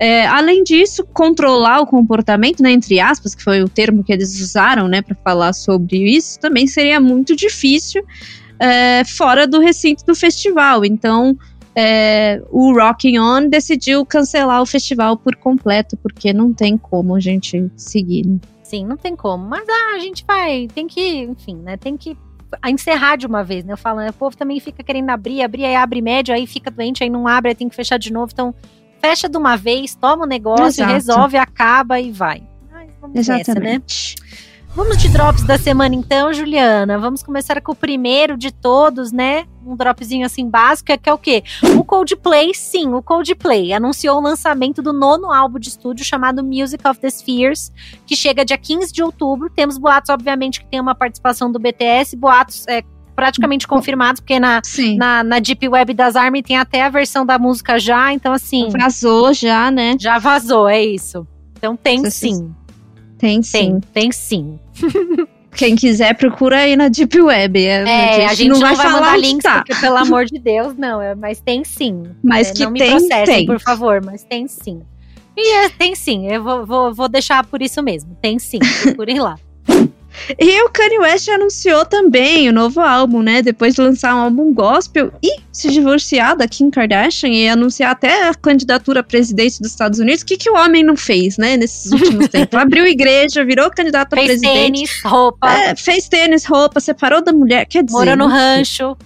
É, além disso, controlar o comportamento, né, entre aspas, que foi o termo que eles usaram, né, para falar sobre isso, também seria muito difícil é, fora do recinto do festival. Então, é, o Rocking On decidiu cancelar o festival por completo, porque não tem como a gente seguir. Né? Sim, não tem como. Mas ah, a gente vai, tem que, enfim, né? Tem que encerrar de uma vez, né? Eu falo, né, o povo também fica querendo abrir, abrir, aí abre médio, aí fica doente, aí não abre, aí tem que fechar de novo. Então, fecha de uma vez, toma o negócio, Exato. resolve, acaba e vai. Exatamente. Nessa, né? Vamos de drops da semana então, Juliana. Vamos começar com o primeiro de todos, né? Um dropzinho assim básico, que é o quê? O Coldplay, sim, o Coldplay anunciou o lançamento do nono álbum de estúdio chamado Music of the Spheres, que chega dia 15 de outubro. Temos boatos, obviamente, que tem uma participação do BTS, boatos é, praticamente confirmados, porque na, na, na, Deep Web das Army tem até a versão da música já, então assim. Vazou já, né? Já vazou, é isso. Então tem sim. Tem sim. Tem, tem sim. (laughs) Quem quiser, procura aí na Deep Web. É, é a, gente não, vai, vai mandar links, tá. porque, pelo amor de Deus, não. É, mas tem sim. Mas é, que não tem, me processem, tem. por favor, mas tem sim. E é, tem sim, eu vou, vou, vou deixar por isso mesmo. Tem sim, (laughs) procurem lá. E o Kanye West anunciou também o novo álbum, né? Depois de lançar um álbum gospel e se divorciar da Kim Kardashian e anunciar até a candidatura a presidente dos Estados Unidos. O que, que o homem não fez, né? Nesses últimos (laughs) tempos? Abriu igreja, virou candidato a fez presidente. Fez tênis, roupa. É, fez tênis, roupa, separou da mulher. Quer dizer. Morou no rancho.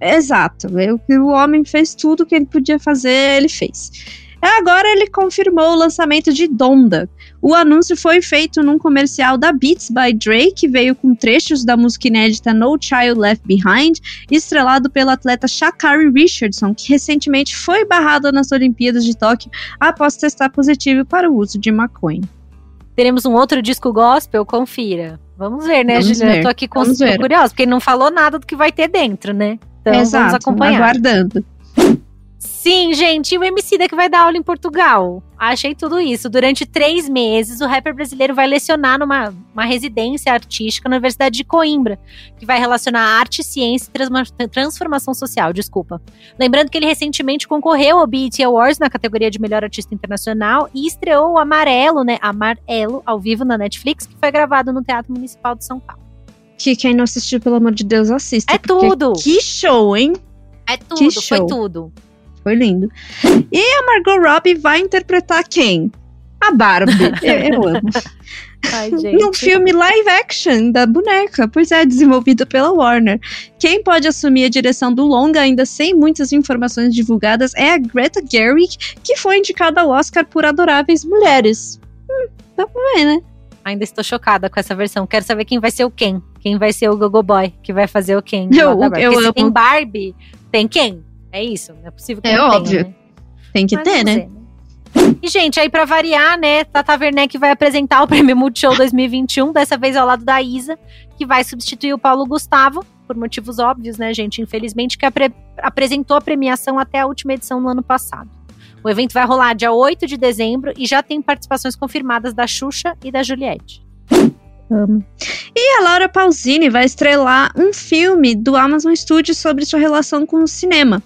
Exato. O, o homem fez tudo que ele podia fazer, ele fez. Agora ele confirmou o lançamento de Donda. O anúncio foi feito num comercial da Beats by Dre, que veio com trechos da música inédita No Child Left Behind, estrelado pelo atleta Shakari Richardson, que recentemente foi barrado nas Olimpíadas de Tóquio após testar positivo para o uso de maconha. Teremos um outro disco gospel? Confira. Vamos ver, né, Vamos Juliana? Ver. Tô aqui com curiosa, porque ele não falou nada do que vai ter dentro, né? Então Exato, vamos acompanhar. Aguardando. Sim, gente, e o MC da que vai dar aula em Portugal. Achei tudo isso. Durante três meses, o rapper brasileiro vai lecionar numa uma residência artística na Universidade de Coimbra, que vai relacionar arte, ciência e transformação social. Desculpa. Lembrando que ele recentemente concorreu ao BET Awards na categoria de melhor artista internacional e estreou o Amarelo, né? Amarelo, ao vivo na Netflix, que foi gravado no Teatro Municipal de São Paulo. Que quem não assistiu, pelo amor de Deus, assista. É tudo! Que show, hein? É tudo, foi tudo. Foi lindo. E a Margot Robbie vai interpretar quem? A Barbie. (laughs) eu, eu amo. Ai, Num filme live action da boneca, pois é, desenvolvido pela Warner. Quem pode assumir a direção do longa, ainda sem muitas informações divulgadas, é a Greta Gerwig, que foi indicada ao Oscar por Adoráveis Mulheres. Hum, dá pra ver, né? Ainda estou chocada com essa versão. Quero saber quem vai ser o Ken. Quem vai ser o Gogo Boy que vai fazer o Ken. Eu, eu amo. tem Barbie, tem quem? É isso, não é possível que É não óbvio. Tenha, né? Tem que Mas ter, né? Ver, né? E, gente, aí pra variar, né, Tata Werneck vai apresentar o Prêmio Multishow 2021, dessa vez ao lado da Isa, que vai substituir o Paulo Gustavo, por motivos óbvios, né, gente, infelizmente, que apre apresentou a premiação até a última edição no ano passado. O evento vai rolar dia 8 de dezembro e já tem participações confirmadas da Xuxa e da Juliette. Amo. E a Laura Pausini vai estrelar um filme do Amazon Studios sobre sua relação com o cinema.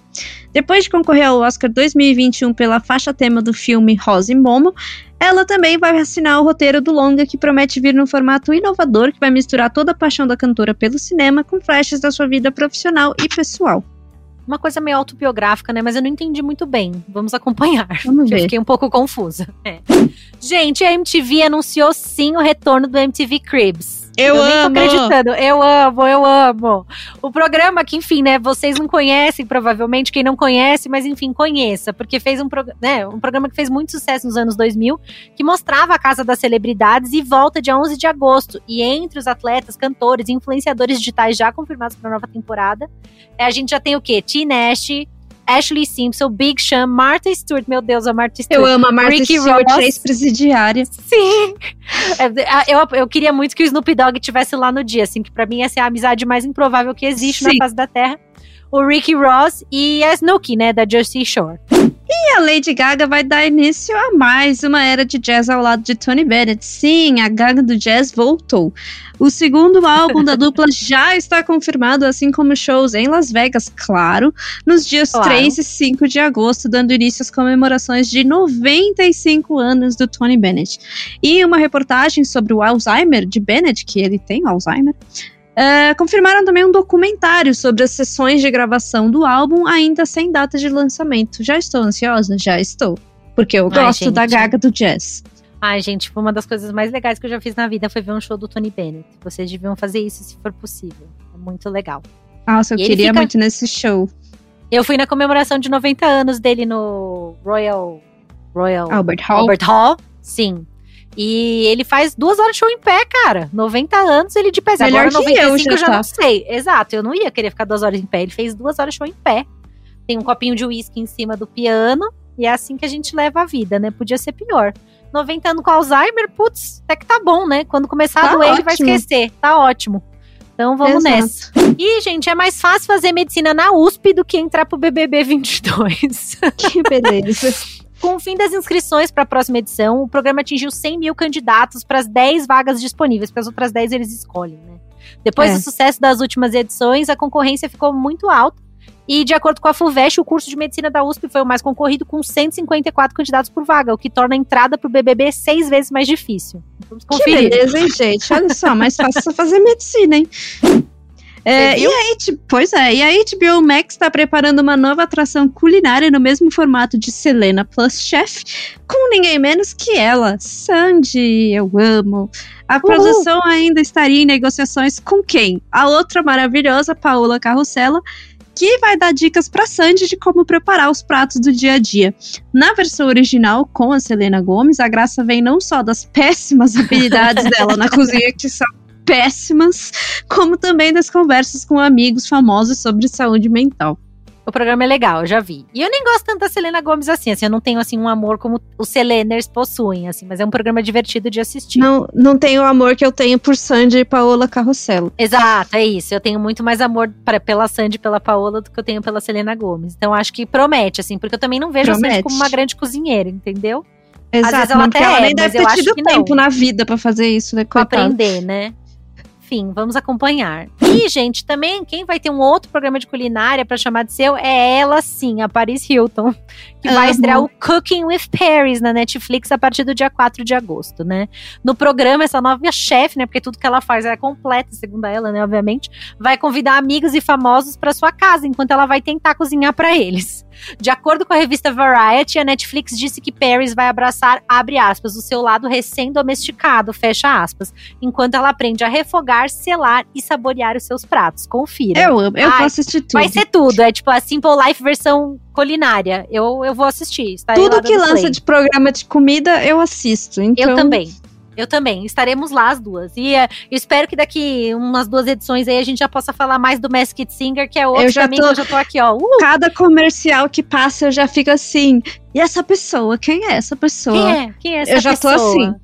Depois de concorrer ao Oscar 2021 pela faixa tema do filme Rosa e Momo, ela também vai assinar o roteiro do longa que promete vir num formato inovador que vai misturar toda a paixão da cantora pelo cinema com flashes da sua vida profissional e pessoal. Uma coisa meio autobiográfica, né? Mas eu não entendi muito bem. Vamos acompanhar. Vamos ver. Eu fiquei um pouco confusa. É. Gente, a MTV anunciou sim o retorno do MTV Cribs. Eu, nem tô amo! acreditando. Eu amo, eu amo. O programa que, enfim, né, vocês não conhecem, provavelmente, quem não conhece, mas enfim, conheça, porque fez um, né, um programa que fez muito sucesso nos anos 2000, que mostrava a Casa das Celebridades e volta dia 11 de agosto. E entre os atletas, cantores e influenciadores digitais já confirmados para a nova temporada, é, a gente já tem o quê? T-Nash, Ashley Simpson, Big Sean, Martha Stewart, meu Deus, a Martha Stewart. Eu amo a Martha Ricky Stewart, ex-presidiária. Sim. É, Eu, eu queria muito que o Snoop Dogg tivesse lá no dia, assim, que pra mim essa é a amizade mais improvável que existe Sim. na face da Terra. O Ricky Ross e a Snooki, né, da Jersey Shore. E a Lady Gaga vai dar início a mais uma era de jazz ao lado de Tony Bennett. Sim, a Gaga do Jazz voltou. O segundo álbum da dupla (laughs) já está confirmado, assim como shows em Las Vegas, claro, nos dias Claro. 3 e 5 de agosto, dando início às comemorações de 95 anos do Tony Bennett. E uma reportagem sobre o Alzheimer de Bennett, que ele tem Alzheimer, eh, confirmaram também um documentário sobre as sessões de gravação do álbum, ainda sem data de lançamento. Já estou ansiosa? Já estou. Porque eu Ai, gosto da. Gaga do Jazz. Ai, gente, foi uma das coisas mais legais que eu já fiz na vida foi ver um show do Tony Bennett. Vocês deviam fazer isso se for possível. É muito legal. Nossa, eu E queria fica- muito nesse show. Eu fui na comemoração de 90 anos dele no Royal Royal Albert Hall. Albert Hall. Sim. E ele faz duas horas de show em pé, cara. 90 anos ele de pé. Melhor Agora que eu 95 eu já já tá. não sei. Exato, eu não ia querer ficar duas horas em pé. Ele fez duas horas de show em pé. Tem um copinho de uísque em cima do piano. E é assim que a gente leva a vida, né? Podia ser pior. 90 anos com Alzheimer, putz, até que tá bom, né? Quando começar Tá a doer, ele vai ótimo. esquecer. Tá ótimo. Então vamos Exato. nessa. E, gente, é mais fácil fazer medicina na USP do que entrar pro BBB 22. Que beleza. (laughs) Com o fim das inscrições para a próxima edição, o programa atingiu 100 mil candidatos para as 10 vagas disponíveis, porque as outras 10 eles escolhem, né? Depois É. do sucesso das últimas edições, a concorrência ficou muito alta. E, de acordo com a FUVEST, o curso de medicina da USP foi o mais concorrido, com 154 candidatos por vaga, o que torna a entrada para o BBB seis vezes mais difícil. Vamos Que conferir. beleza, hein, gente? Olha só, mais fácil fazer medicina, hein? É, e aí, pois é, e a HBO Max está preparando uma nova atração culinária no mesmo formato de Selena Plus Chef, com ninguém menos que ela, Sandy, eu amo. A produção ainda estaria em negociações com quem? A outra maravilhosa, Paola Carrossela, que vai dar dicas para Sandy de como preparar os pratos do dia a dia. Na versão original, com a Selena Gomes, a graça vem não só das péssimas habilidades (laughs) dela na cozinha, que são péssimas, como também das conversas com amigos famosos sobre saúde mental. O programa é legal, eu já vi. E eu nem gosto tanto da Selena Gomes assim, assim, eu não tenho assim um amor como os Seleners possuem, assim, mas é um programa divertido de assistir. Não, não tenho o amor que eu tenho por Sandy e Paola Carrosselo. Exato, é isso. Eu tenho muito mais amor pra, pela Sandy e pela Paola do que eu tenho pela Selena Gomes. Então acho que promete, assim, porque eu também não vejo Promete. a Sandy como uma grande cozinheira, entendeu? Exato, vezes ela até ela é, nem deve ter tido que não. tempo na vida pra fazer isso, né? Pra aprender, né? Enfim, vamos acompanhar. E, gente, também quem vai ter um outro programa de culinária pra chamar de seu é ela sim, a Paris Hilton, que vai estrear o Cooking with Paris na Netflix a partir do dia 4 de agosto, né? No programa, essa nova chefe, né? Porque tudo que ela faz é completa, segundo ela, né? Obviamente, vai convidar amigos e famosos pra sua casa, enquanto ela vai tentar cozinhar pra eles. De acordo com a revista Variety, a Netflix disse que Paris vai abraçar, abre aspas, o seu lado recém-domesticado, fecha aspas, enquanto ela aprende a refogar, selar e saborear os seus pratos. Confira. Eu amo, eu Ai, vou assistir tudo. Vai ser tudo, é tipo a Simple Life versão culinária. Eu, eu vou assistir. lá Tudo que lança play. de programa de comida, eu assisto. Então, Eu também. Eu também. Estaremos lá as duas. E eh, eu espero que daqui umas duas edições aí a gente já possa falar mais do Masked Singer, que é outro Eu já também tô- que eu já tô aqui, ó. Uh, Cada comercial que passa, eu já fico assim. E essa pessoa? Quem é essa pessoa? quem é? Quem é essa eu já tô pessoa? assim.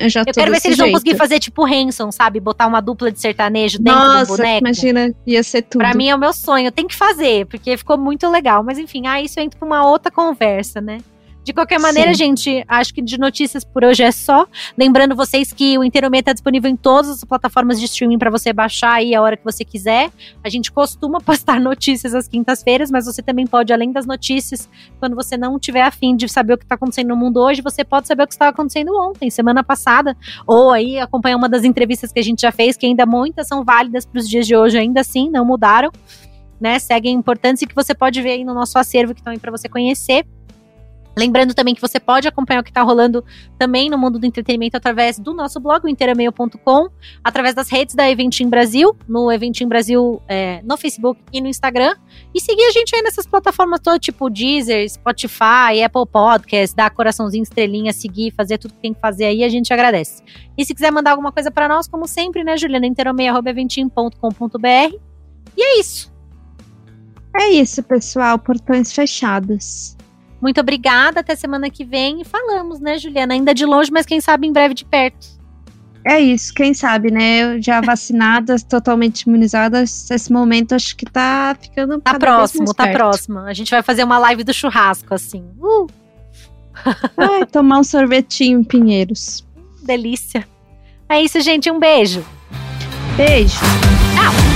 Eu já Eu quero ver se eles vão jeito. conseguir fazer tipo Hanson, sabe? Botar uma dupla de sertanejo dentro do Nossa, boneco. imagina, ia ser tudo. Pra mim é o meu sonho. Tem que fazer, porque ficou muito legal. Mas enfim, ah, isso entra pra uma outra conversa, né? De qualquer maneira, Sim. gente, acho que de notícias por hoje é só. Lembrando vocês que o Inteiro tá disponível em todas as plataformas de streaming pra você baixar aí a hora que você quiser. A gente costuma (laughs) postar notícias às quintas-feiras, mas você também pode, além das notícias, quando você não tiver afim de saber o que tá acontecendo no mundo hoje, você pode saber o que estava acontecendo ontem, semana passada, ou aí acompanhar uma das entrevistas que a gente já fez, que ainda muitas são válidas para os dias de hoje, ainda assim, não mudaram, né? Seguem importantes e que você pode ver aí no nosso acervo que estão aí para você conhecer. Lembrando também que você pode acompanhar o que está rolando também no mundo do entretenimento através do nosso blog, inteirameio.com, através das redes da Eventim Brasil, no Eventim Brasil é, no Facebook e no Instagram. E seguir a gente aí nessas plataformas todas, tipo Deezer, Spotify, Apple Podcasts, dar coraçãozinho, estrelinha, seguir, fazer tudo que tem que fazer aí, a gente agradece. E se quiser mandar alguma coisa para nós, como sempre, né, Juliana, inteirameio.eventim.com.br. E é isso. É isso, pessoal. Portões fechados. Muito obrigada, até semana que vem. E falamos, né, Juliana? Ainda de longe, mas quem sabe em breve de perto. É isso, quem sabe, né? Eu já vacinada, (laughs) totalmente imunizada, esse momento acho que tá ficando. Tá próximo, tá perto. próximo. A gente vai fazer uma live do churrasco, assim. Uh, (laughs) Ai, tomar um sorvetinho em Pinheiros. delícia. É isso, gente. Um beijo. Beijo. Tchau.